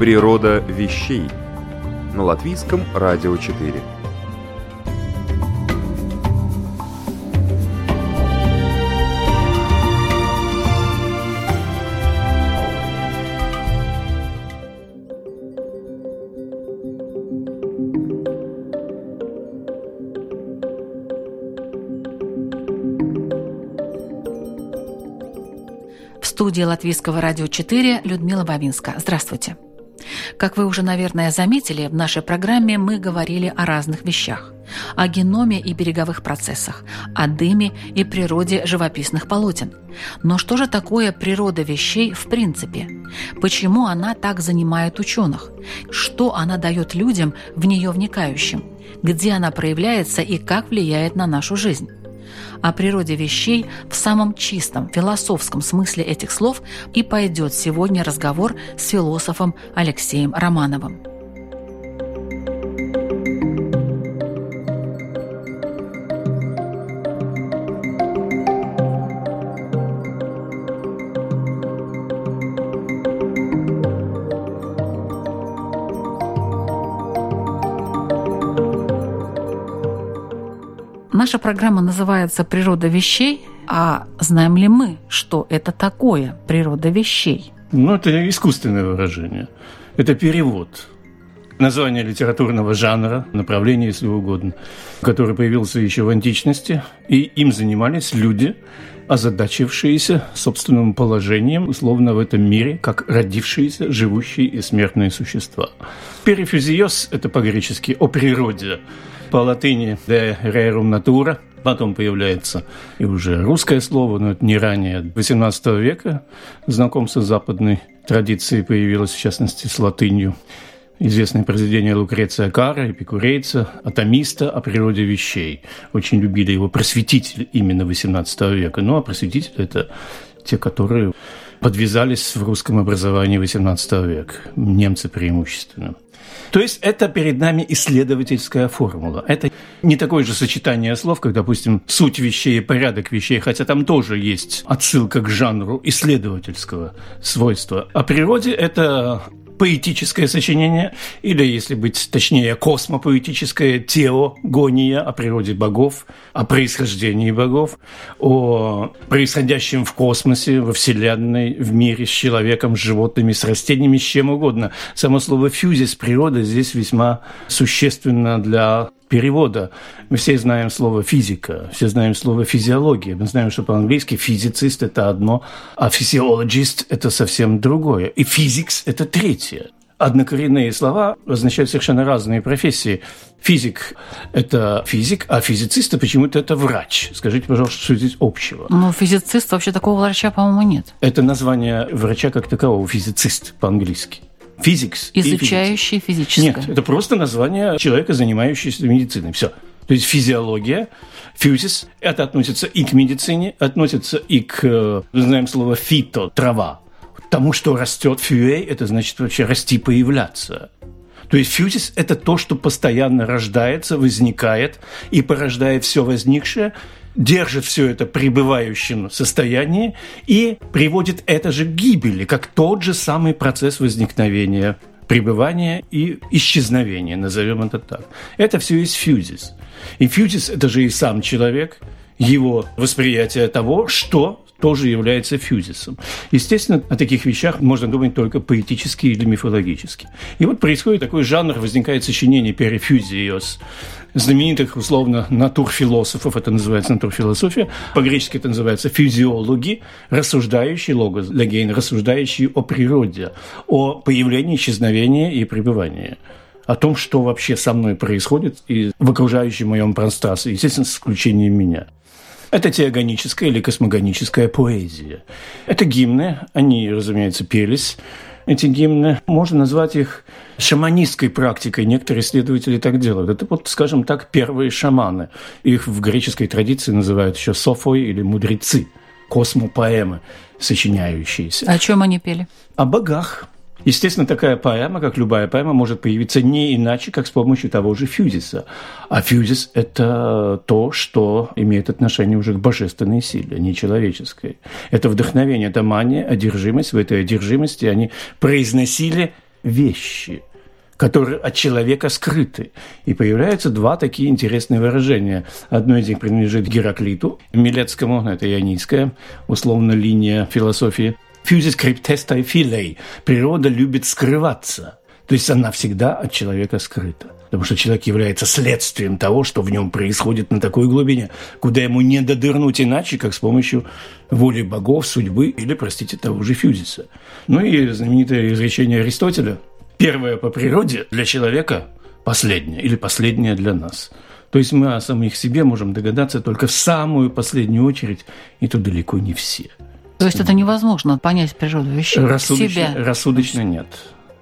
Природа вещей на латвийском радио 4. В студии Латвийского радио 4 Людмила Бабинска. Здравствуйте. Как вы уже, наверное, заметили, в нашей программе мы говорили о разных вещах. О геноме и береговых процессах, о дыме и природе живописных полотен. Но что же такое природа вещей в принципе? Почему она так занимает ученых? Что она дает людям, в нее вникающим? Где она проявляется и как влияет на нашу жизнь? О природе вещей в самом чистом философском смысле этих слов и пойдет сегодня разговор с философом Алексеем Романовым. Наша программа называется «Природа вещей», а знаем ли мы, что это такое природа вещей? Ну, это искусственное выражение. Это перевод. Название литературного жанра, направления, если угодно, который появился еще в античности, и им занимались люди, озадачившиеся собственным положением, условно, в этом мире, как родившиеся, живущие и смертные существа. Перифизиоз – это по-гречески «о природе», по латыни «de rerum natura», Потом появляется и уже русское слово, но это не ранее XVIII века. Знакомство с западной традицией появилось, в частности, с латынью. Известное произведение Лукреция Кара, эпикурейца, атомиста о природе вещей. Очень любили его просветитель именно XVIII века. Ну, а просветители – это те, которые подвязались в русском образовании XVIII века. Немцы преимущественно. То есть это перед нами исследовательская формула. Это не такое же сочетание слов, как, допустим, суть вещей и порядок вещей, хотя там тоже есть отсылка к жанру исследовательского свойства. О природе это поэтическое сочинение, или, если быть точнее, космопоэтическое теогония о природе богов, о происхождении богов, о происходящем в космосе, во Вселенной, в мире с человеком, с животными, с растениями, с чем угодно. Само слово «фьюзис» природа здесь весьма существенно для перевода. Мы все знаем слово «физика», все знаем слово «физиология». Мы знаем, что по-английски физицист – это одно, а физиологист – это совсем другое. И физикс – это третье. Однокоренные слова означают совершенно разные профессии. Физик – это физик, а физицист – почему-то это врач. Скажите, пожалуйста, что здесь общего? Ну, физицист вообще такого врача, по-моему, нет. Это название врача как такового, физицист по-английски. Физикс. Изучающий физическое. Нет, это просто название человека, занимающегося медициной. Все. То есть физиология, фьюзис, это относится и к медицине, относится и к, мы знаем слово фито, трава. Тому, что растет фюэй, это значит вообще расти, появляться. То есть фьюзис – это то, что постоянно рождается, возникает и порождает все возникшее, держит все это пребывающем состоянии и приводит это же к гибели, как тот же самый процесс возникновения пребывания и исчезновения, назовем это так. Это все есть фьюзис. И фьюзис – это же и сам человек, его восприятие того, что тоже является фьюзисом. Естественно, о таких вещах можно думать только поэтически или мифологически. И вот происходит такой жанр, возникает сочинение перифьюзиос, знаменитых, условно, натурфилософов, это называется натурфилософия, по-гречески это называется физиологи, рассуждающие логос, легейн, рассуждающие о природе, о появлении, исчезновении и пребывании о том, что вообще со мной происходит и в окружающем моем пространстве, естественно, с исключением меня. Это теогоническая или космогоническая поэзия. Это гимны, они, разумеется, пелись. Эти гимны, можно назвать их шаманистской практикой. Некоторые исследователи так делают. Это, вот, скажем так, первые шаманы. Их в греческой традиции называют еще софой или мудрецы, космопоэмы сочиняющиеся. О чем они пели? О богах, Естественно, такая поэма, как любая поэма, может появиться не иначе, как с помощью того же фьюзиса. А фьюзис – это то, что имеет отношение уже к божественной силе, не человеческой. Это вдохновение, это мания, одержимость. В этой одержимости они произносили вещи – которые от человека скрыты. И появляются два такие интересные выражения. Одно из них принадлежит Гераклиту, Милецкому, это ионийская, условно, линия философии – Фьюзис криптестай филей. Природа любит скрываться. То есть она всегда от человека скрыта. Потому что человек является следствием того, что в нем происходит на такой глубине, куда ему не додырнуть иначе, как с помощью воли богов, судьбы или, простите, того же Фьюзиса. Ну и знаменитое изречение Аристотеля. Первое по природе для человека – последнее или последнее для нас. То есть мы о самих себе можем догадаться только в самую последнюю очередь, и то далеко не все – то есть это невозможно понять природу вещей, рассудочно, себя. Рассудочно нет.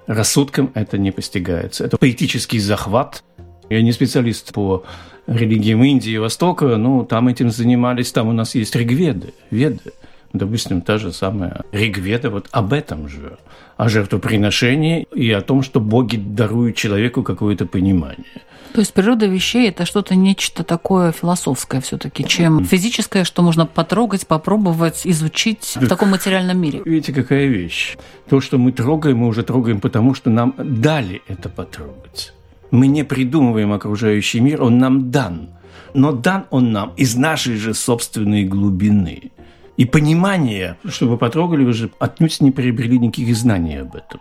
Рассудком это не постигается. Это поэтический захват. Я не специалист по религиям Индии и Востока, но там этим занимались, там у нас есть ригведы, веды. Допустим, та же самая Ригведа вот об этом же, о жертвоприношении и о том, что боги даруют человеку какое-то понимание. То есть природа вещей это что-то нечто такое философское все-таки, чем физическое, что можно потрогать, попробовать, изучить в таком материальном мире. Видите, какая вещь. То, что мы трогаем, мы уже трогаем, потому что нам дали это потрогать. Мы не придумываем окружающий мир, он нам дан. Но дан он нам из нашей же собственной глубины. И понимание, что вы потрогали, вы же отнюдь не приобрели никаких знаний об этом.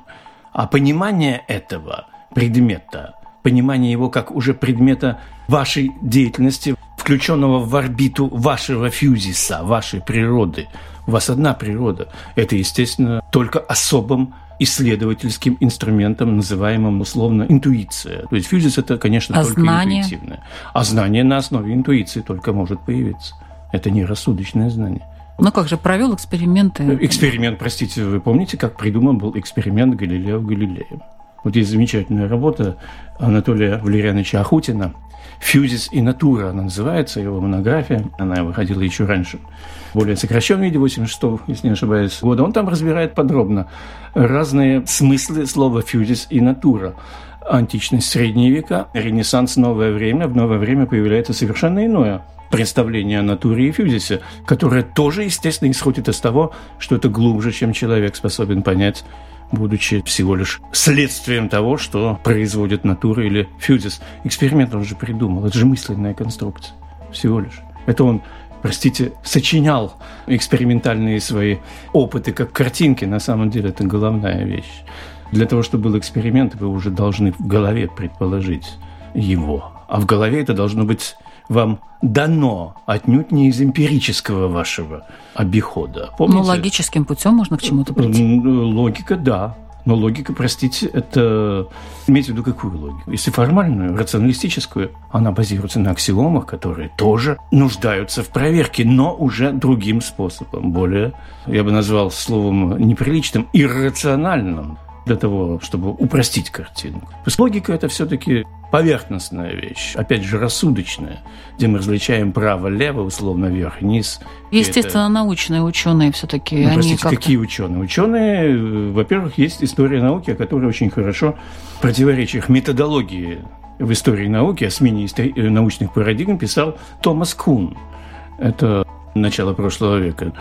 А понимание этого предмета – понимание его как уже предмета вашей деятельности, включенного в орбиту вашего фьюзиса, вашей природы. У вас одна природа. Это, естественно, только особым исследовательским инструментом, называемым условно интуиция. То есть фьюзис – это, конечно, а только знание? интуитивное. А знание на основе интуиции только может появиться. Это не рассудочное знание. Ну как же, провел эксперименты? Эксперимент, простите, вы помните, как придуман был эксперимент Галилео Галилея? Вот есть замечательная работа Анатолия Валерьяновича Ахутина «Фьюзис и натура» она называется, его монография, она выходила еще раньше, более сокращенном виде, 86 если не ошибаюсь, года. Он там разбирает подробно разные смыслы слова «фьюзис» и «натура». Античность, средние века, ренессанс, новое время. В новое время появляется совершенно иное представление о натуре и фьюзисе, которое тоже, естественно, исходит из того, что это глубже, чем человек способен понять будучи всего лишь следствием того, что производит натура или фьюзис. Эксперимент он же придумал, это же мысленная конструкция, всего лишь. Это он простите, сочинял экспериментальные свои опыты как картинки, на самом деле это головная вещь. Для того, чтобы был эксперимент, вы уже должны в голове предположить его. А в голове это должно быть вам дано отнюдь не из эмпирического вашего обихода. Помните? Ну, логическим путем можно к чему-то прийти. Логика, да. Но логика, простите, это... Имейте в виду какую логику? Если формальную, рационалистическую, она базируется на аксиомах, которые тоже нуждаются в проверке, но уже другим способом, более, я бы назвал словом неприличным, иррациональным для того, чтобы упростить картинку. То есть логика – это все-таки поверхностная вещь, опять же, рассудочная, где мы различаем право-лево, условно, вверх-вниз. Естественно, это... научные ученые все-таки. Ну, простите, как какие ученые? Ученые, э, во-первых, есть история науки, которая очень хорошо противоречиях методологии в истории науки, о смене э, научных парадигм писал Томас Кун. Это начало прошлого века.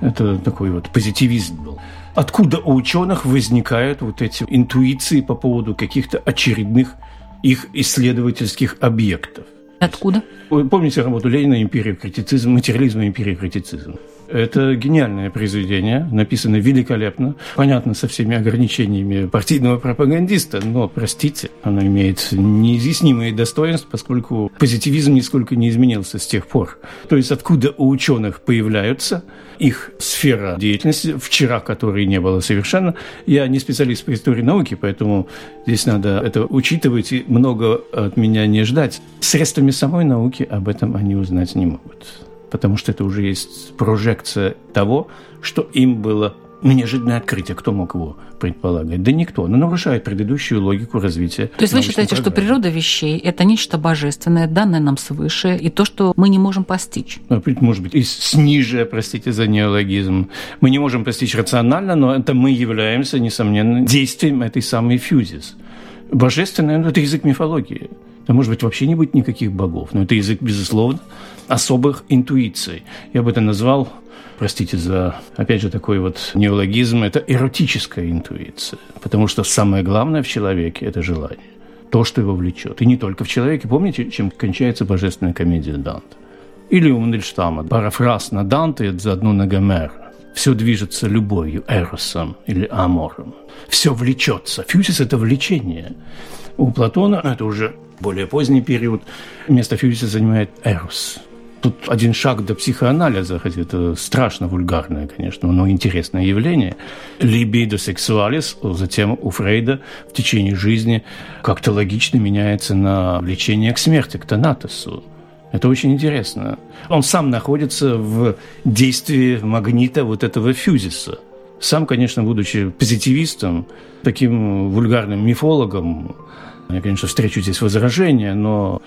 Это такой вот позитивизм был. Откуда у ученых возникают вот эти интуиции по поводу каких-то очередных их исследовательских объектов? Откуда? Вы помните работу Ленина «Империя критицизм», «Материализм и империя критицизм»? Это гениальное произведение, написано великолепно, понятно, со всеми ограничениями партийного пропагандиста, но, простите, оно имеет неизъяснимые достоинства, поскольку позитивизм нисколько не изменился с тех пор. То есть откуда у ученых появляются их сфера деятельности, вчера которой не было совершенно. Я не специалист по истории науки, поэтому здесь надо это учитывать и много от меня не ждать. Средствами самой науки об этом они узнать не могут. Потому что это уже есть прожекция того, что им было неожиданное открытие. Кто мог его предполагать? Да никто. Но нарушает предыдущую логику развития. То есть вы считаете, программы. что природа вещей – это нечто божественное, данное нам свыше, и то, что мы не можем постичь? Ну, может быть, и сниже, простите за неологизм. Мы не можем постичь рационально, но это мы являемся, несомненно, действием этой самой фьюзис. Божественное – это язык мифологии. Да, может быть, вообще не быть никаких богов. Но это язык, безусловно, особых интуиций. Я бы это назвал простите за, опять же, такой вот неологизм, это эротическая интуиция. Потому что самое главное в человеке – это желание. То, что его влечет. И не только в человеке. Помните, чем кончается божественная комедия Данте? Или у Мандельштама парафраз на Данте – заодно на Гомера. Все движется любовью, эросом или амором. Все влечется. Фьюзис – это влечение. У Платона, это уже более поздний период, место фьюзиса занимает эрос – Тут один шаг до психоанализа, хотя это страшно вульгарное, конечно, но интересное явление. Либидо сексуалис, затем у Фрейда в течение жизни как-то логично меняется на влечение к смерти, к тонатосу. Это очень интересно. Он сам находится в действии магнита вот этого фьюзиса. Сам, конечно, будучи позитивистом, таким вульгарным мифологом, я, конечно, встречу здесь возражения, но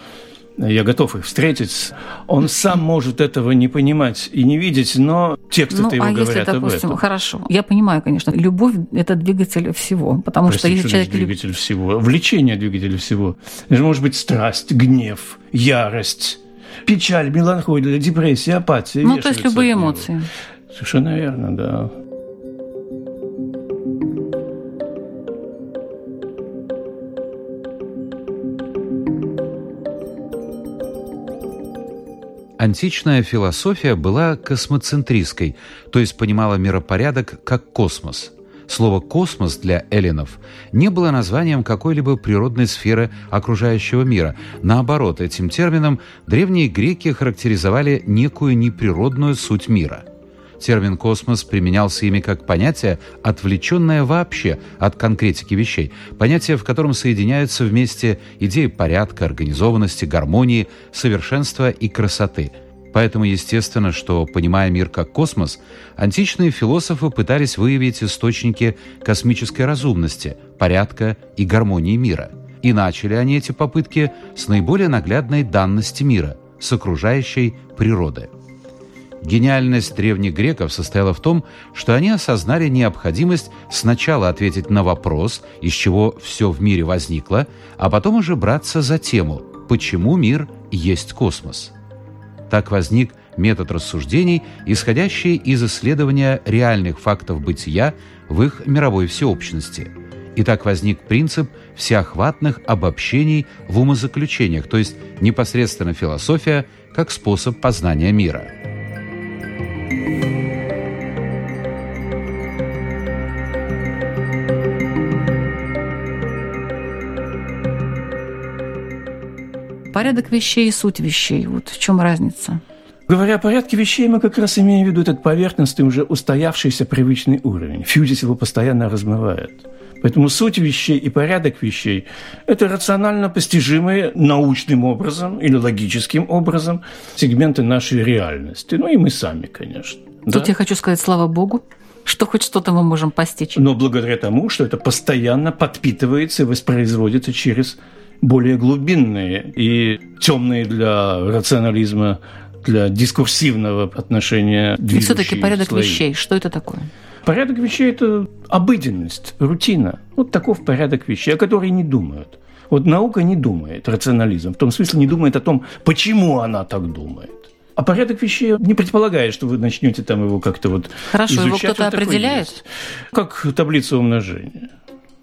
я готов их встретить. Он сам может этого не понимать и не видеть, но тексты ну, его а говорят если, допустим, об этом. Хорошо, я понимаю, конечно, любовь – это двигатель всего, потому Простите, что если человек двигатель люб... всего, влечение двигатель всего. Это может быть страсть, гнев, ярость, печаль, меланхолия, депрессия, апатия. Ну, то есть любые эмоции. Совершенно верно, да. Античная философия была космоцентристской, то есть понимала миропорядок как космос. Слово «космос» для эллинов не было названием какой-либо природной сферы окружающего мира. Наоборот, этим термином древние греки характеризовали некую неприродную суть мира. Термин «космос» применялся ими как понятие, отвлеченное вообще от конкретики вещей, понятие, в котором соединяются вместе идеи порядка, организованности, гармонии, совершенства и красоты – Поэтому естественно, что, понимая мир как космос, античные философы пытались выявить источники космической разумности, порядка и гармонии мира. И начали они эти попытки с наиболее наглядной данности мира, с окружающей природы. Гениальность древних греков состояла в том, что они осознали необходимость сначала ответить на вопрос, из чего все в мире возникло, а потом уже браться за тему, почему мир есть космос. Так возник метод рассуждений, исходящий из исследования реальных фактов бытия в их мировой всеобщности. И так возник принцип всеохватных обобщений в умозаключениях, то есть непосредственно философия как способ познания мира. Порядок вещей и суть вещей. Вот в чем разница? Говоря о порядке вещей, мы как раз имеем в виду этот поверхностный, уже устоявшийся привычный уровень. Фьюзис его постоянно размывает. Поэтому суть вещей и порядок вещей – это рационально постижимые научным образом или логическим образом сегменты нашей реальности. Ну и мы сами, конечно. Тут да? я хочу сказать слава Богу, что хоть что-то мы можем постичь. Но благодаря тому, что это постоянно подпитывается и воспроизводится через более глубинные и темные для рационализма, для дискурсивного отношения И все-таки порядок слои. вещей, что это такое? Порядок вещей – это обыденность, рутина. Вот таков порядок вещей, о которой не думают. Вот наука не думает, рационализм, в том смысле не думает о том, почему она так думает. А порядок вещей не предполагает, что вы начнете там его как-то вот Хорошо, изучать. его кто-то определяет? Есть. Как таблица умножения.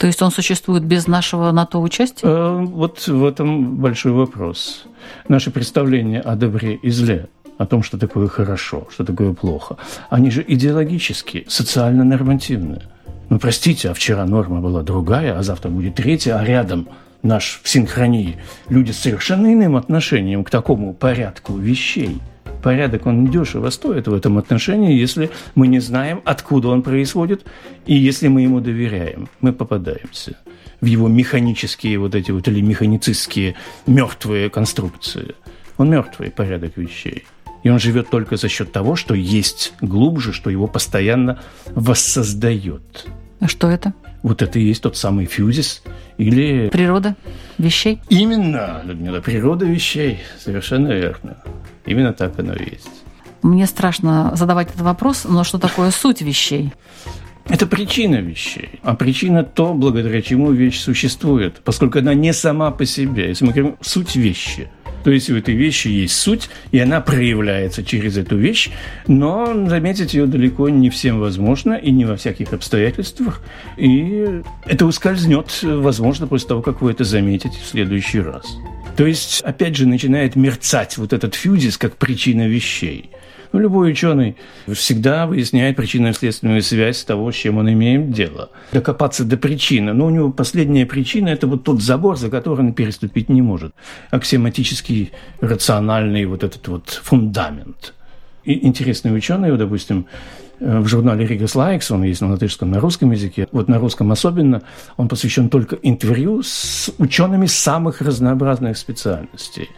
То есть он существует без нашего на то участия? Э, вот в этом большой вопрос. Наше представление о добре и зле, о том, что такое хорошо, что такое плохо, они же идеологические, социально-нормативные. Ну, простите, а вчера норма была другая, а завтра будет третья, а рядом наш в синхронии люди с совершенно иным отношением к такому порядку вещей – порядок, он дешево стоит в этом отношении, если мы не знаем, откуда он происходит, и если мы ему доверяем, мы попадаемся в его механические вот эти вот или механицистские мертвые конструкции. Он мертвый порядок вещей. И он живет только за счет того, что есть глубже, что его постоянно воссоздает. А что это? Вот это и есть тот самый фьюзис или... Природа вещей? Именно, Людмила, природа вещей. Совершенно верно. Именно так оно и есть. Мне страшно задавать этот вопрос, но что такое суть вещей? Это причина вещей. А причина то, благодаря чему вещь существует, поскольку она не сама по себе. Если мы говорим «суть вещи», то есть у этой вещи есть суть, и она проявляется через эту вещь, но заметить ее далеко не всем возможно и не во всяких обстоятельствах. И это ускользнет, возможно, после того, как вы это заметите в следующий раз. То есть, опять же, начинает мерцать вот этот фюзис как причина вещей – ну, любой ученый всегда выясняет причинно-следственную связь того, с чем он имеет дело. Докопаться до причины. Но у него последняя причина – это вот тот забор, за который он переступить не может. Аксиоматический, рациональный вот этот вот фундамент. И интересные ученые, допустим, Э, в журнале «Rīgas Laiks», он есть на латышском, на русском языке. Вот на русском особенно он посвящен только интервью с учеными самых разнообразных специальностей,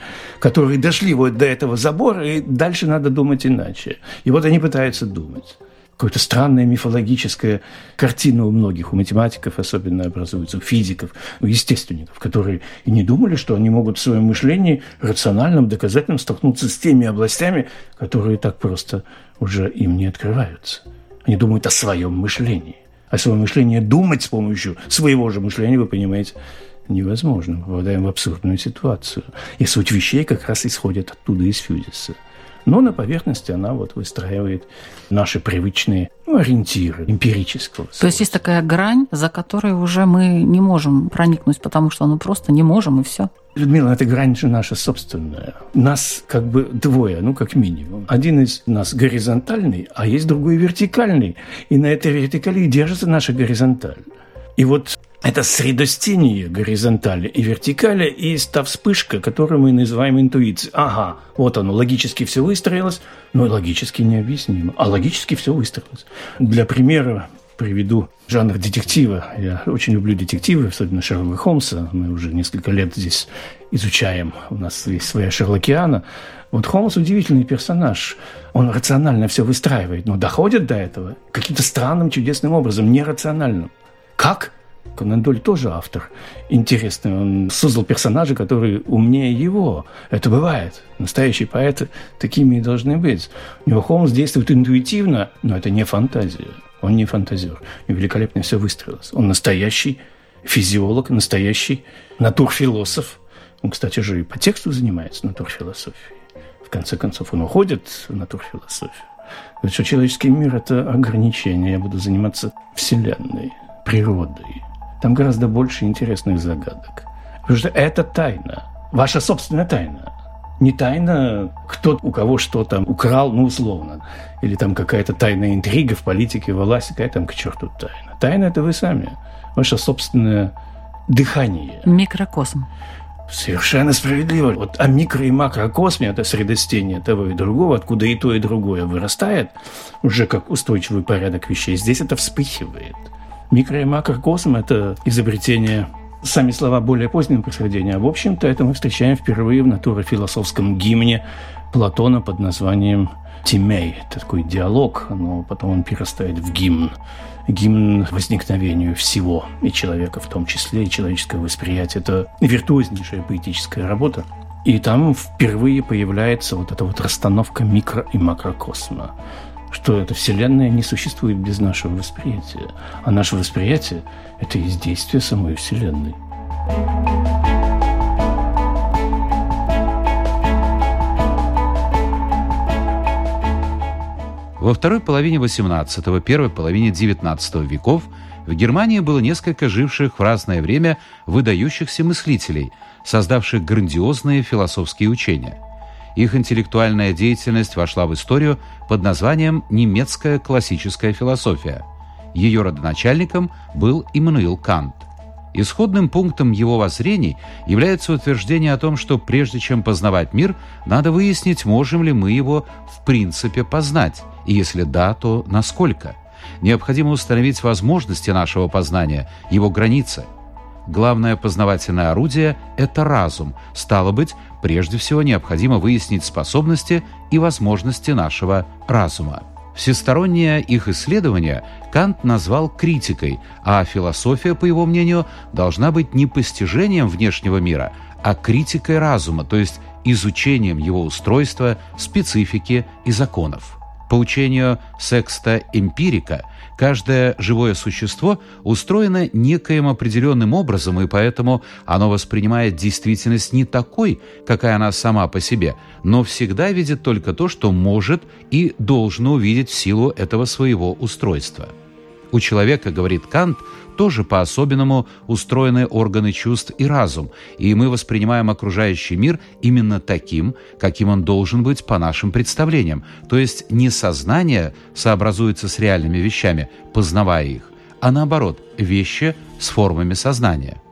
которые дошли вот до этого забора, и дальше надо думать иначе. И вот они пытаются думать какая-то странная мифологическая картина у многих, у математиков особенно образуется, у физиков, у естественников, которые и не думали, что они могут в своем мышлении рациональном, доказательном столкнуться с теми областями, которые так просто уже им не открываются. Они думают о своем мышлении. О своем мышлении думать с помощью своего же мышления, вы понимаете, невозможно. Мы попадаем в абсурдную ситуацию. И суть вещей как раз исходит оттуда, из фьюзиса. Но на поверхности она вот выстраивает наши привычные ну, ориентиры эмпирического. То есть есть такая грань, за которой уже мы не можем проникнуть, потому что ну просто не можем, и все. Людмила, эта грань же наша собственная. Нас как бы двое, ну, как минимум. Один из нас горизонтальный, а есть другой вертикальный. И на этой вертикали держится наша горизонталь. И вот это средостение горизонтали и вертикали, и та вспышка, которую мы называем интуицией. Ага, вот оно, логически все выстроилось, но логически необъяснимо. А логически все выстроилось. Для примера приведу жанр детектива. Я очень люблю детективы, особенно Шерлока Холмса. Мы уже несколько лет здесь изучаем. У нас есть своя Шерлокиана. Вот Холмс удивительный персонаж. Он рационально все выстраивает, но доходит до этого каким-то странным, чудесным образом, нерациональным. Как? Конан Доль тоже автор интересный. Он создал персонажа, который умнее его. Это бывает. Настоящие поэты такими и должны быть. У него Холмс действует интуитивно, но это не фантазия. Он не фантазер. Него великолепно все выстроилось. Он настоящий физиолог, настоящий натурфилософ. Он, кстати же, и по тексту занимается натурфилософией. В конце концов, он уходит в натурфилософию. Говорит, что человеческий мир – это ограничение. Я буду заниматься Вселенной, природой, там гораздо больше интересных загадок. Потому что это тайна, ваша собственная тайна. Не тайна, кто у кого что там украл, ну, условно. Или там какая-то тайная интрига в политике, в власти, какая там к черту тайна. Тайна – это вы сами. Ваше собственное дыхание. Микрокосм. Совершенно справедливо. Вот о микро- и макрокосме, это средостение того и другого, откуда и то, и другое вырастает, уже как устойчивый порядок вещей, здесь это вспыхивает – Микро- и макрокосм – это изобретение сами слова более позднего происхождения. А в общем-то это мы встречаем впервые в натурофилософском гимне Платона под названием Тимей. Это такой диалог, но потом он перерастает в гимн. Гимн возникновению всего, и человека в том числе, и человеческое восприятие. Это виртуознейшая поэтическая работа. И там впервые появляется вот эта вот расстановка микро- и макрокосма что эта Вселенная не существует без нашего восприятия. А наше восприятие – это есть действие самой Вселенной. Во второй половине XVIII, первой половине XIX веков в Германии было несколько живших в разное время выдающихся мыслителей, создавших грандиозные философские учения – их интеллектуальная деятельность вошла в историю под названием «немецкая классическая философия». Ее родоначальником был Иммануил Кант. Исходным пунктом его воззрений является утверждение о том, что прежде чем познавать мир, надо выяснить, можем ли мы его в принципе познать, и если да, то насколько. Необходимо установить возможности нашего познания, его границы. главное познавательное орудие – это разум. Стало быть, прежде всего необходимо выяснить способности и возможности нашего разума. Всестороннее их исследование Кант назвал критикой, а философия, по его мнению, должна быть не постижением внешнего мира, а критикой разума, то есть изучением его устройства, специфики и законов. По учению секста эмпирика, каждое живое существо устроено некоим определенным образом, и поэтому оно воспринимает действительность не такой, какая она сама по себе, но всегда видит только то, что может и должно увидеть в силу этого своего устройства. У человека, говорит Кант, тоже по-особенному устроены органы чувств и разум, и мы воспринимаем окружающий мир именно таким, каким он должен быть по нашим представлениям. То есть не сознание сообразуется с реальными вещами, познавая их, а наоборот, вещи с формами сознания.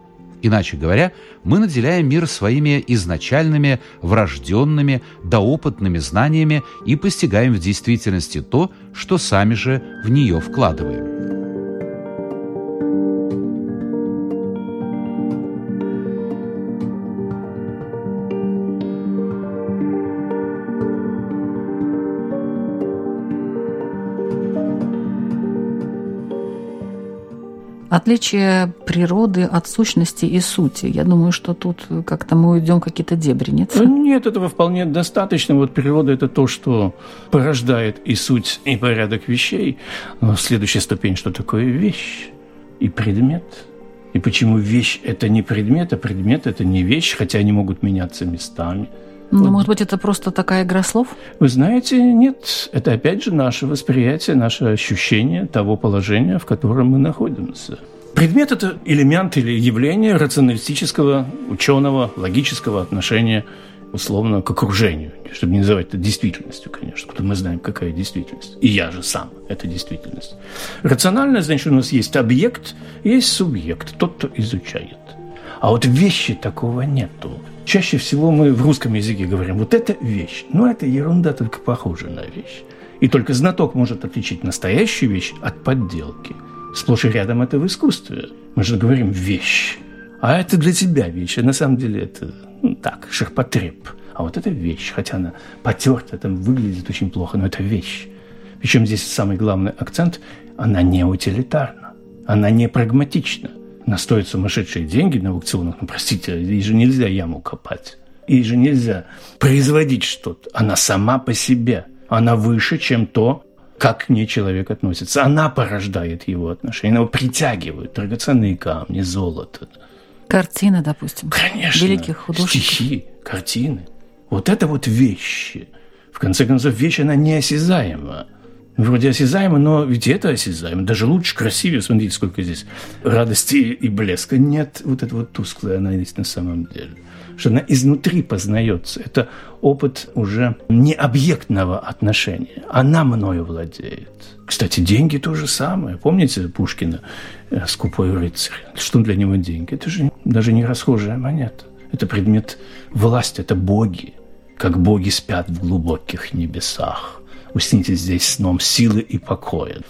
Иначе говоря, мы наделяем мир своими изначальными, врожденными, доопытными знаниями и постигаем в действительности то, что сами же в нее вкладываем. Отличие природы от сущности и сути. Я думаю, что тут как-то мы уйдем какие-то дебри, нет? Нет, этого вполне достаточно. Вот природа – это то, что порождает и суть, и порядок вещей. Но следующая ступень, что такое вещь и предмет. И почему вещь – это не предмет, а предмет – это не вещь, хотя они могут меняться местами. Ну, вот. может быть, это просто такая игра слов? Вы знаете, нет. Это опять же наше восприятие, наше ощущение того положения, в котором мы находимся. Предмет – это элемент или явление рационалистического, ученого, логического отношения условно к окружению, чтобы не называть это действительностью, конечно, потому мы знаем, какая действительность. И я же сам – это действительность. Рациональное значит, у нас есть объект, есть субъект, тот, кто изучает. А вот вещи такого нету. Чаще всего мы в русском языке говорим, вот это вещь. Ну, это ерунда, только похожа на вещь. И только знаток может отличить настоящую вещь от подделки. Сплошь и рядом это в искусстве. Мы же говорим «вещь». А это для тебя вещь. А на самом деле это ну, так, ширпотреб. А вот это вещь, хотя она потерта, там выглядит очень плохо, но это вещь. Причем здесь самый главный акцент – она не утилитарна, она не прагматична. Она стоит сумасшедшие деньги на аукционах, ну, простите, ей же нельзя яму копать. Ей же нельзя производить что-то. Она сама по себе. Она выше, чем то, как к ней человек относится. Она порождает его отношения, она его притягивает. Драгоценные камни, золото. Картины, допустим. Конечно. Великих художников. Стихи, картины. Вот это вот вещи. В конце концов, вещь, она неосязаема. Вроде осязаемо, но ведь это осязаемо. Даже лучше, красивее. Смотрите, сколько здесь радости и блеска. Нет, вот это вот тусклое она есть на самом деле. Что она изнутри познается. Это опыт уже не объектного отношения. Она мною владеет. Кстати, деньги то же самое. Помните Пушкина э, «Скупой рыцарь»? Что для него деньги? Это же даже не расхожая монета. Это предмет власти, это боги. Как боги спят в глубоких небесах усните здесь сном силы и покоя.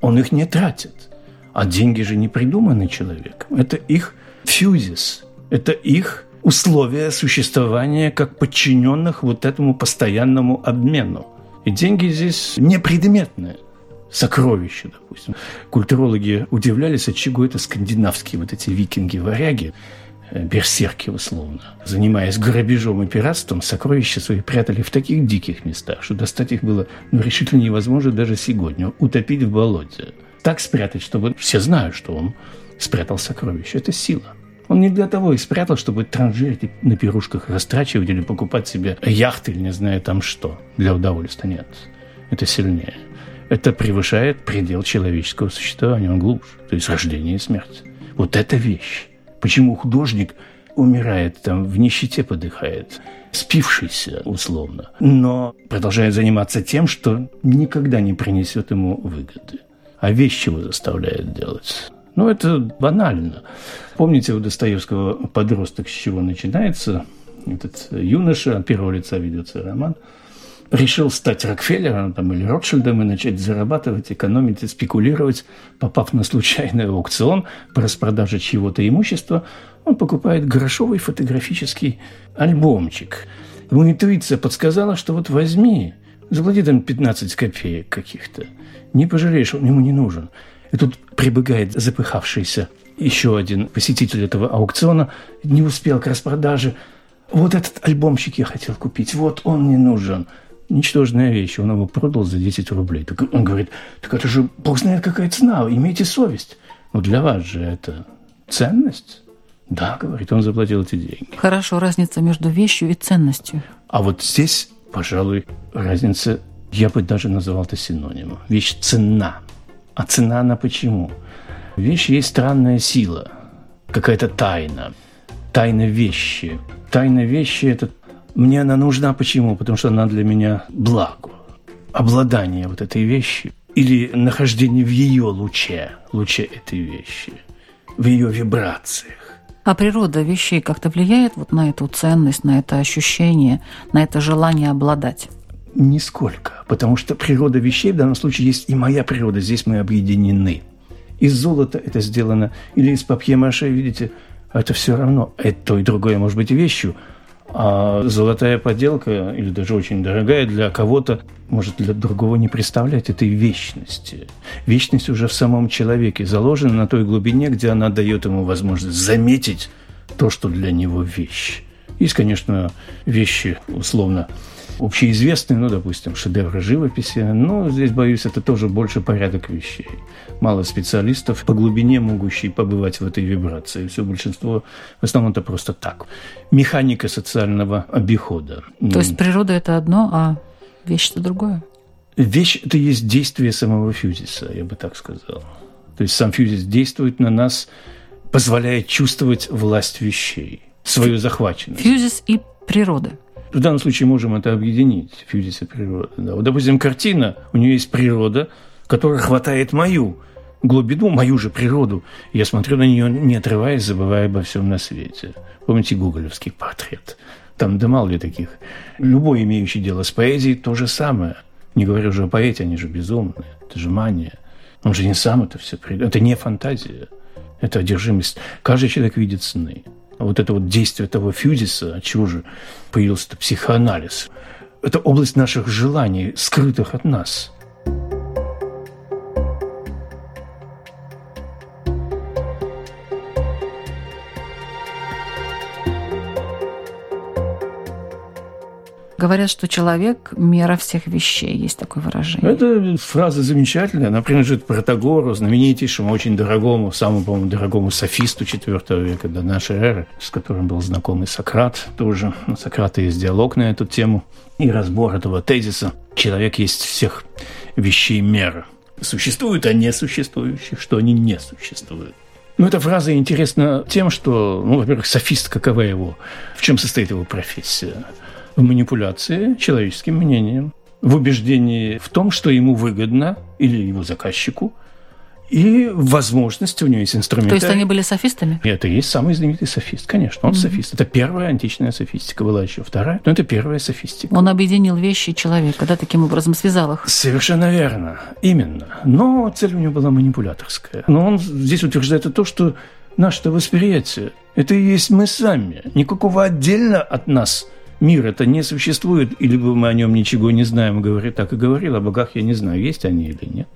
Он их не тратит. А деньги же не придуманы человеком. Это их фьюзис, это их условия существования как подчиненных вот этому постоянному обмену. И деньги здесь не предметные сокровища, допустим. Культурологи удивлялись, от чего это скандинавские вот эти викинги-варяги берсерки условно, занимаясь грабежом и пиратством, сокровища свои прятали в таких диких местах, что достать их было ну, решительно невозможно даже сегодня, утопить в болоте. Так спрятать, чтобы все знают, что он спрятал сокровища. Это сила. Он не для того их спрятал, чтобы транжирить на пирушках растрачивать или покупать себе яхты или не знаю там что. Для удовольствия нет. Это сильнее. Это превышает предел человеческого существования. Он глубже. То есть рождение и смерть. Вот это вещь. Почему художник умирает, там, в нищете подыхает, спившийся условно, но продолжает заниматься тем, что никогда не принесет ему выгоды. А вещь его заставляет делать. Ну, это банально. Помните у Достоевского «Подросток» с чего начинается? Этот юноша, от первого лица ведется роман, решил стать Рокфеллером там, или Ротшильдом и начать зарабатывать, экономить и спекулировать, попав на случайный аукцион по распродаже чьего-то имущества, он покупает грошовый фотографический альбомчик. Ему интуиция подсказала, что вот возьми, заплати там 15 копеек каких-то. Не пожалеешь, он ему не нужен. И тут прибегает запыхавшийся еще один посетитель этого аукциона, не успел к распродаже. Вот этот альбомчик я хотел купить, вот он не нужен. Ничтожная вещь, он его продал за 10 рублей. Так он говорит, так это же, бог знает, какая цена, имейте совесть. Ну, для вас же это ценность. Да, говорит, он заплатил эти деньги. Хорошо, разница между вещью и ценностью. А вот здесь, пожалуй, разница, я бы даже назвал это синонимом. Вещь цена. А цена она почему? Вещь есть странная сила, какая-то тайна, тайна вещи. Тайна вещи – это мне она нужна почему? Потому что она для меня благо, обладание вот этой вещи или нахождение в ее луче, луче этой вещи, в ее вибрациях. А природа вещей как-то влияет вот на эту ценность, на это ощущение, на это желание обладать? Нисколько, потому что природа вещей в данном случае есть и моя природа, здесь мы объединены. Из золота это сделано или из папье-маше, видите, это все равно. Это то и другое может быть вещью, а золотая поделка, или даже очень дорогая, для кого-то может для другого не представлять этой вечности. Вечность уже в самом человеке заложена на той глубине, где она дает ему возможность заметить то, что для него вещь. Есть, конечно, вещи, условно, общеизвестные, ну, допустим, шедевры живописи, но здесь, боюсь, это тоже больше порядок вещей. Мало специалистов по глубине могущие побывать в этой вибрации. Все большинство, в основном, это просто так. Механика социального обихода. То есть природа – это одно, а вещь – это другое? Вещь – это есть действие самого фьюзиса, я бы так сказал. То есть сам фьюзис действует на нас, позволяя чувствовать власть вещей, свою захваченность. Фьюзис и природа – в данном случае можем это объединить, фьюзис и природа. Да. Вот, допустим, картина, у нее есть природа, которая хватает мою глубину, мою же природу. Я смотрю на нее, не отрываясь, забывая обо всем на свете. Помните гоголевский портрет? Там да мало ли таких. Любой, имеющий дело с поэзией, то же самое. Не говорю уже о поэте, они же безумные. Это же мания. Он же не сам это все придумал. Это не фантазия. Это одержимость. Каждый человек видит сны вот это вот действие того фьюзиса, от чего же появился психоанализ, это область наших желаний, скрытых от нас – Говорят, что человек – мера всех вещей. Есть такое выражение. Это фраза замечательная. Она принадлежит Протагору, знаменитейшему, очень дорогому, самому, по-моему, дорогому софисту IV века до нашей эры, с которым был знаком и Сократ тоже. У Сократа есть диалог на эту тему и разбор этого тезиса. Человек есть всех вещей мера. Существуют, а не существующих, что они не существуют. Ну, эта фраза интересна тем, что, ну, во-первых, софист, какова его, в чем состоит его профессия – в манипуляции человеческим мнением, в убеждении в том, что ему выгодно или его заказчику, и возможности у него есть инструменты. То есть они были софистами? И это и есть самый знаменитый софист, конечно. Он mm-hmm. софист. Это первая античная софистика была еще вторая, но это первая софистика. Он объединил вещи человека, да, таким образом связал их. Совершенно верно. Именно. Но цель у него была манипуляторская. Но он здесь утверждает то, что наше восприятие – это и есть мы сами. Никакого отдельно от нас – мир это не существует, или мы о нем ничего не знаем, говорит, так и говорил, о богах я не знаю, есть они или нет.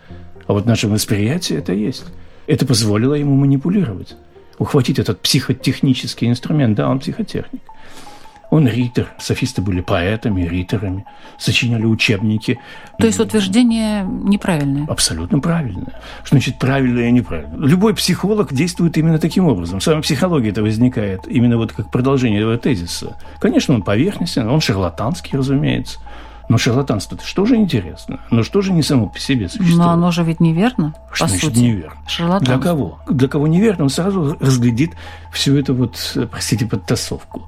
А вот наше восприятие это есть. Это позволило ему манипулировать, ухватить этот психотехнический инструмент. Да, он психотехник. Он ритер. Софисты были поэтами, ритерами, сочиняли учебники. То есть утверждение неправильное? Абсолютно правильное. Что значит правильное и неправильное? Любой психолог действует именно таким образом. Сама психология это возникает именно вот как продолжение этого тезиса. Конечно, он поверхностен, он шарлатанский, разумеется. Но шарлатанство-то что же интересно? Но что же не само по себе существует? Но оно же ведь неверно, что по значит сути. неверно? Для кого? Для кого неверно, он сразу разглядит всю эту вот, простите, подтасовку.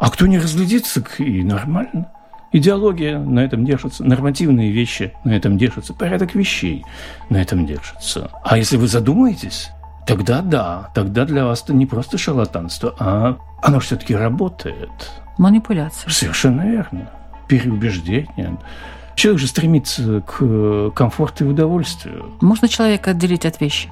А кто не разглядится, и нормально. Идеология на этом держится, нормативные вещи на этом держатся, порядок вещей на этом держится. А если вы задумаетесь, тогда да, тогда для вас это не просто шарлатанство, а оно все-таки работает. Манипуляция. Совершенно верно. переубеждения. Человек же стремится к комфорту и удовольствию. Можно человека отделить от вещи?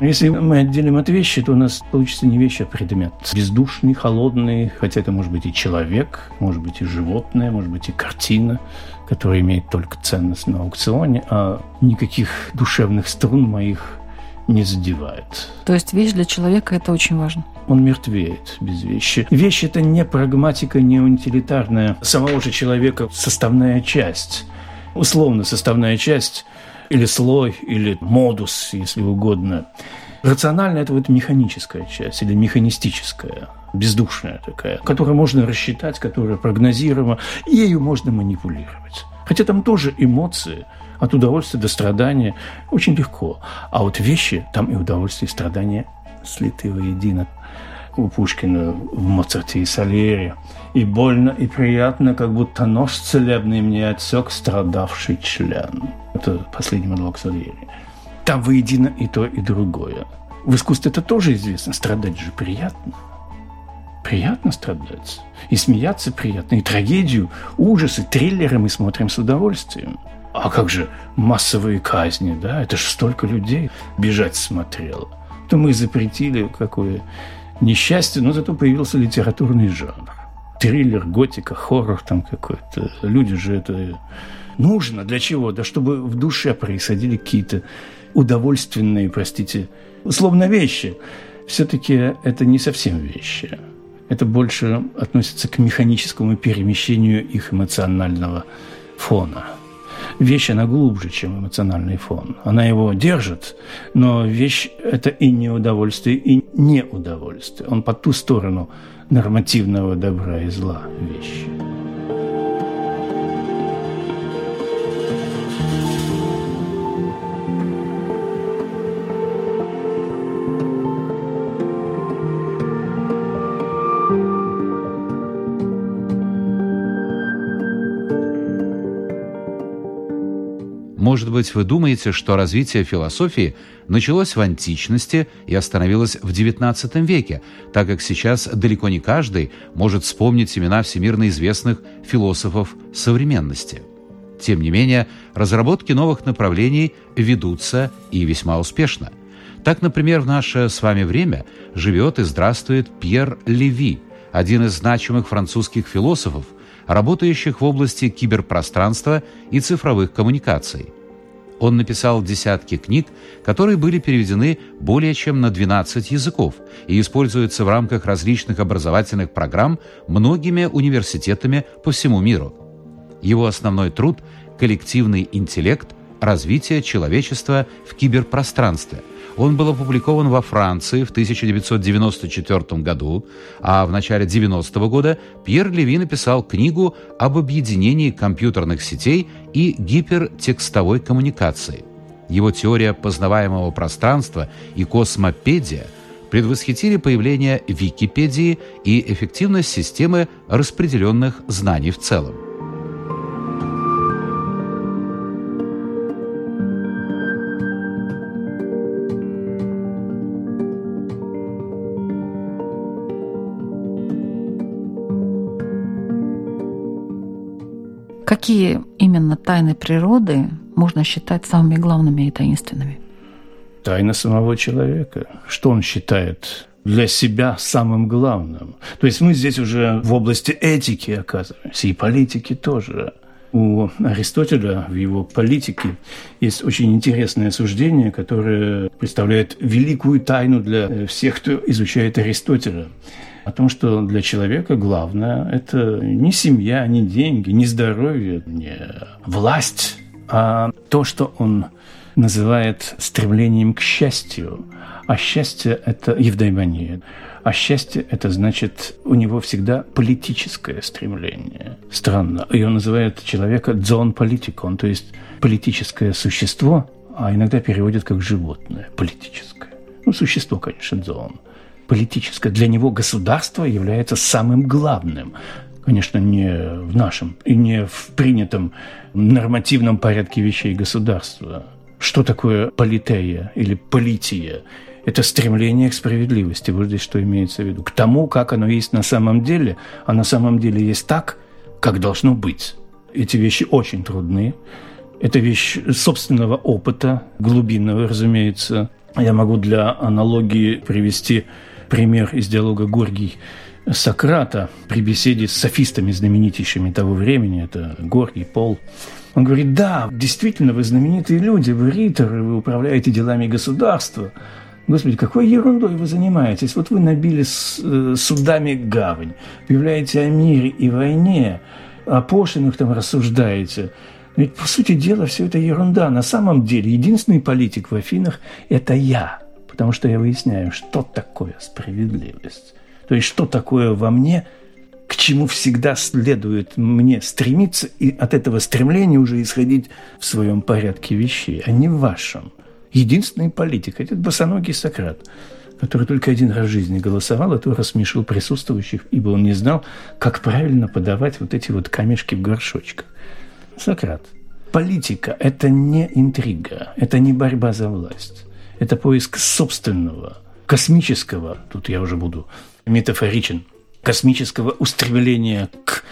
Если мы отделим от вещи, то у нас получится не вещь, а предмет. Бездушный, холодный, хотя это может быть и человек, может быть и животное, может быть и картина, которая имеет только ценность на аукционе, а никаких душевных струн моих не задевает. То есть вещь для человека – это очень важно? Он мертвеет без вещи. Вещь – это не прагматика, не утилитарная самого же человека составная часть. Условно составная часть или слой, или модус, если угодно. Рационально это вот механическая часть или механистическая, бездушная такая, которую можно рассчитать, которая прогнозируема, и ею можно манипулировать. Хотя там тоже эмоции, от удовольствия до страдания очень легко. А вот вещи, там и удовольствие, и страдания слиты воедино. У Пушкина в Моцарте и Сальере – и больно, и приятно, как будто нож целебный мне отсек страдавший член. Это последний монолог Сальери. Там воедино и то, и другое. В искусстве это тоже известно. Страдать же приятно. Приятно страдать. И смеяться приятно. И трагедию, ужасы, триллеры мы смотрим с удовольствием. А как же массовые казни, да? Это же столько людей бежать смотрело. То мы запретили какое несчастье, но зато появился литературный жанр триллер, готика, хоррор там какой-то. Люди же это нужно. Для чего? Да чтобы в душе происходили какие-то удовольственные, простите, условно вещи. Все-таки это не совсем вещи. Это больше относится к механическому перемещению их эмоционального фона. Вещь, она глубже, чем эмоциональный фон. Она его держит, но вещь – это и неудовольствие, и неудовольствие. Он по ту сторону нормативного добра и зла вещи. Может быть, вы думаете, что развитие философии началось в античности и остановилось в XIX веке, так как сейчас далеко не каждый может вспомнить имена всемирно известных философов современности. Тем не менее, разработки новых направлений ведутся и весьма успешно. Так, например, в наше с вами время живет и здравствует Пьер Леви, один из значимых французских философов, работающих в области киберпространства и цифровых коммуникаций – он написал десятки книг, которые были переведены более чем на 12 языков и используются в рамках различных образовательных программ многими университетами по всему миру. Его основной труд «Коллективный интеллект. Развитие человечества в киберпространстве» Он был опубликован во Франции в 1994 году, а в начале 90 -го года Пьер Леви написал книгу об объединении компьютерных сетей и гипертекстовой коммуникации. Его теория познаваемого пространства и космопедия предвосхитили появление Википедии и эффективность системы распределенных знаний в целом. Какие именно тайны природы можно считать самыми главными и таинственными? Тайна самого человека. Что он считает для себя самым главным. То есть мы здесь уже в области этики оказываемся, и политики тоже. У Аристотеля в его политике есть очень интересное суждение, которое представляет великую тайну для всех, кто изучает Аристотеля о том, что для человека главное – это не семья, не деньги, не здоровье, не власть, а то, что он называет стремлением к счастью. А счастье – это евдаймония. А счастье – это значит, у него всегда политическое стремление. Странно. И он называет человека дзон политикон, то есть политическое существо, а иногда переводит как животное, политическое. Ну, существо, конечно, дзон политическое. Для него государство является самым главным. Конечно, не в нашем и не в принятом нормативном порядке вещей государства. Что такое политея или полития? Это стремление к справедливости. Вот здесь что имеется в виду. К тому, как оно есть на самом деле. А на самом деле есть так, как должно быть. Эти вещи очень трудны. Это вещь собственного опыта, глубинного, разумеется. Я могу для аналогии привести пример из диалога Горгий Сократа при беседе с софистами знаменитейшими того времени, это Горгий, Пол. Он говорит, да, действительно, вы знаменитые люди, вы риторы, вы управляете делами государства. Господи, какой ерундой вы занимаетесь? Вот вы набили с, э, судами гавань, объявляете о мире и войне, о пошлинах там рассуждаете. Ведь, по сути дела, все это ерунда. На самом деле, единственный политик в Афинах – это я, потому что я выясняю, что такое справедливость. То есть, что такое во мне, к чему всегда следует мне стремиться, и от этого стремления уже исходить в своем порядке вещей, а не в вашем. Единственный политик – этот босоногий Сократ, который только один раз в жизни голосовал, и то рассмешил присутствующих, ибо он не знал, как правильно подавать вот эти вот камешки в горшочках. Сократ. Политика – это не интрига, это не борьба за власть, это поиск собственного, космического, тут я уже буду метафоричен, космического устремления к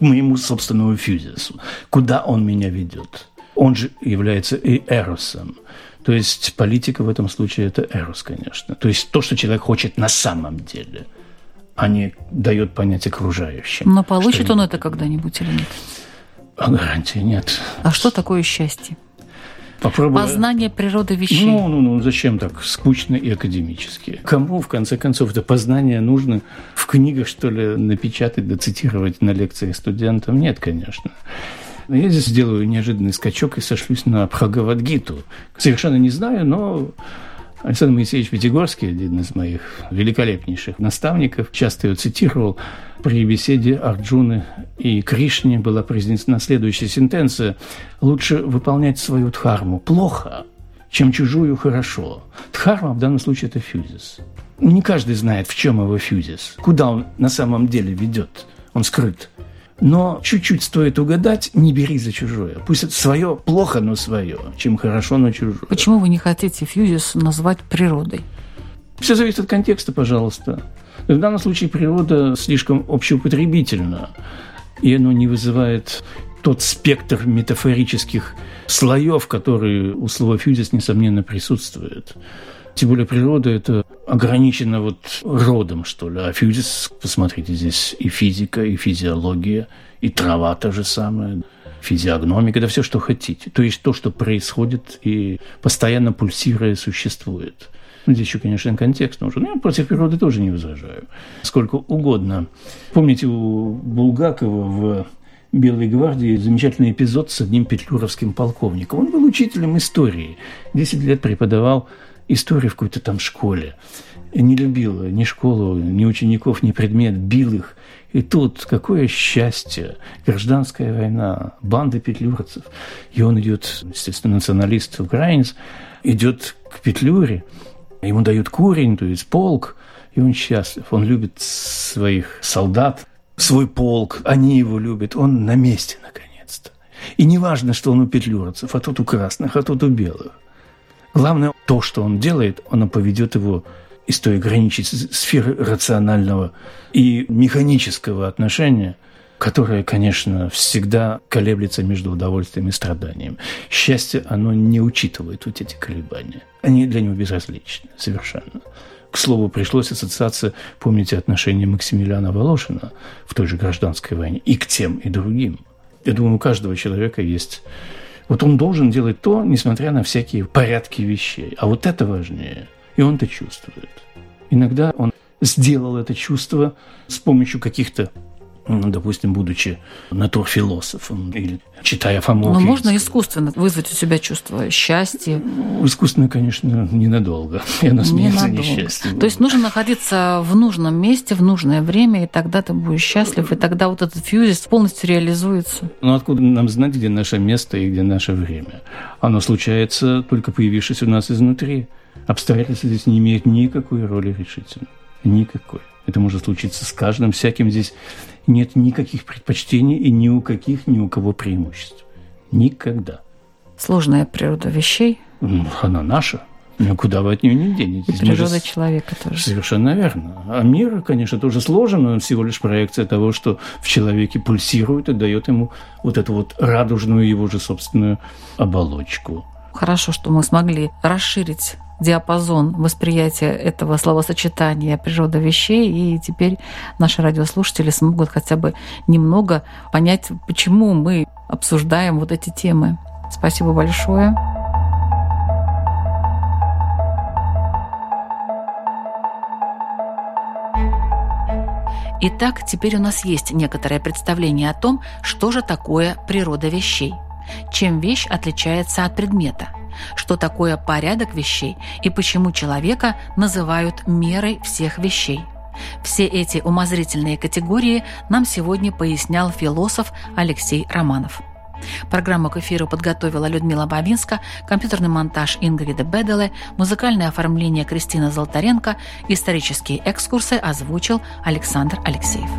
моему собственному физису, куда он меня ведет. Он же является и эросом. То есть политика в этом случае – это эрос, конечно. То есть то, что человек хочет на самом деле, а не дает понять окружающим. Но получит он это когда-нибудь или нет? А гарантии нет. А что такое счастье? Попробуй. Познание природы вещей. Ну, ну, ну, зачем так скучно и академически? Кому, в конце концов, это познание нужно в книгах, что ли, напечатать, доцитировать на лекциях студентам? Нет, конечно. Я здесь сделаю неожиданный скачок и сошлюсь на Бхагавадгиту. Совершенно не знаю, но Александр Моисеевич Пятигорский, один из моих великолепнейших наставников, часто ее цитировал. При беседе Арджуны и Кришне была произнесена следующая сентенция. «Лучше выполнять свою дхарму плохо, чем чужую хорошо». Дхарма в данном случае – это фьюзис. Не каждый знает, в чем его фьюзис, куда он на самом деле ведет. Он скрыт. Но чуть-чуть стоит угадать, не бери за чужое. Пусть это свое плохо, но свое, чем хорошо, но чужое. Почему вы не хотите фьюзис назвать природой? Все зависит от контекста, пожалуйста. В данном случае природа слишком общеупотребительна, и оно не вызывает тот спектр метафорических слоев, которые у слова «фьюзис», несомненно, присутствует. Тем более природа – это ограничено вот родом, что ли. А фьюзис, посмотрите, здесь и физика, и физиология, и трава та же самая, физиогномика, да все, что хотите. То есть то, что происходит и постоянно пульсируя существует. Ну, здесь еще, конечно, контекст нужен. Я против природы тоже не возражаю. Сколько угодно. Помните, у Булгакова в Белой гвардии замечательный эпизод с одним петлюровским полковником. Он был учителем истории. Десять лет преподавал историю в какой-то там школе. Не любил ни школу, ни учеников, ни предмет, бил их. И тут какое счастье, гражданская война, банды петлюрцев. И он идет, естественно, националист, украинец, идет к Петлюре, ему дают курень, то есть полк, и он счастлив. Он любит своих солдат, свой полк, они его любят, он на месте наконец-то. И не важно, что он у петлюрцев, а тот у красных, а тот у белых. Главное, то, что он делает, оно поведет его из той граничить сферы рационального и механического отношения, которое, конечно, всегда колеблется между удовольствием и страданием. Счастье, оно не учитывает вот эти колебания. Они для него безразличны совершенно. К слову, пришлось ассоциация, помните, отношения Максимилиана Волошина в той же гражданской войне и к тем, и другим. Я думаю, у каждого человека есть вот он должен делать то, несмотря на всякие порядки вещей. А вот это важнее. И он это чувствует. Иногда он сделал это чувство с помощью каких-то допустим, будучи натурфилософом или читая Фому. Но можно искусственно вызвать у себя чувство счастья. Ну, искусственно, конечно, ненадолго. И оно сменится несчастьем. То есть нужно находиться в нужном месте, в нужное время, и тогда ты будешь счастлив, и тогда вот этот фьюзис полностью реализуется. Ну откуда нам знать, где наше место и где наше время? Оно случается, только появившись у нас изнутри. Обстоятельства здесь не имеют никакой роли решительно. Никакой. Это может случиться с каждым, всяким здесь нет никаких предпочтений и ни у каких, ни у кого преимуществ. Никогда. Сложная природа вещей. Она наша, Ну, куда вы от нее не денетесь? И природа же... человека тоже. Совершенно верно. А мир, конечно, тоже сложен, но он всего лишь проекция того, что в человеке пульсирует и дает ему вот эту вот радужную его же собственную оболочку. Хорошо, что мы смогли расширить диапазон восприятия этого словосочетания природа вещей, и теперь наши радиослушатели смогут хотя бы немного понять, почему мы обсуждаем вот эти темы. Спасибо большое. Итак, теперь у нас есть некоторое представление о том, что же такое природа вещей, чем вещь отличается от предмета, что такое порядок вещей и почему человека называют мерой всех вещей. Все эти умозрительные категории нам сегодня пояснял философ Алексей Романов. Программу к эфиру подготовила Людмила Бабинска, компьютерный монтаж Ингрида Беделе, музыкальное оформление Кристина Золотаренко, исторические экскурсы озвучил Александр Алексеев.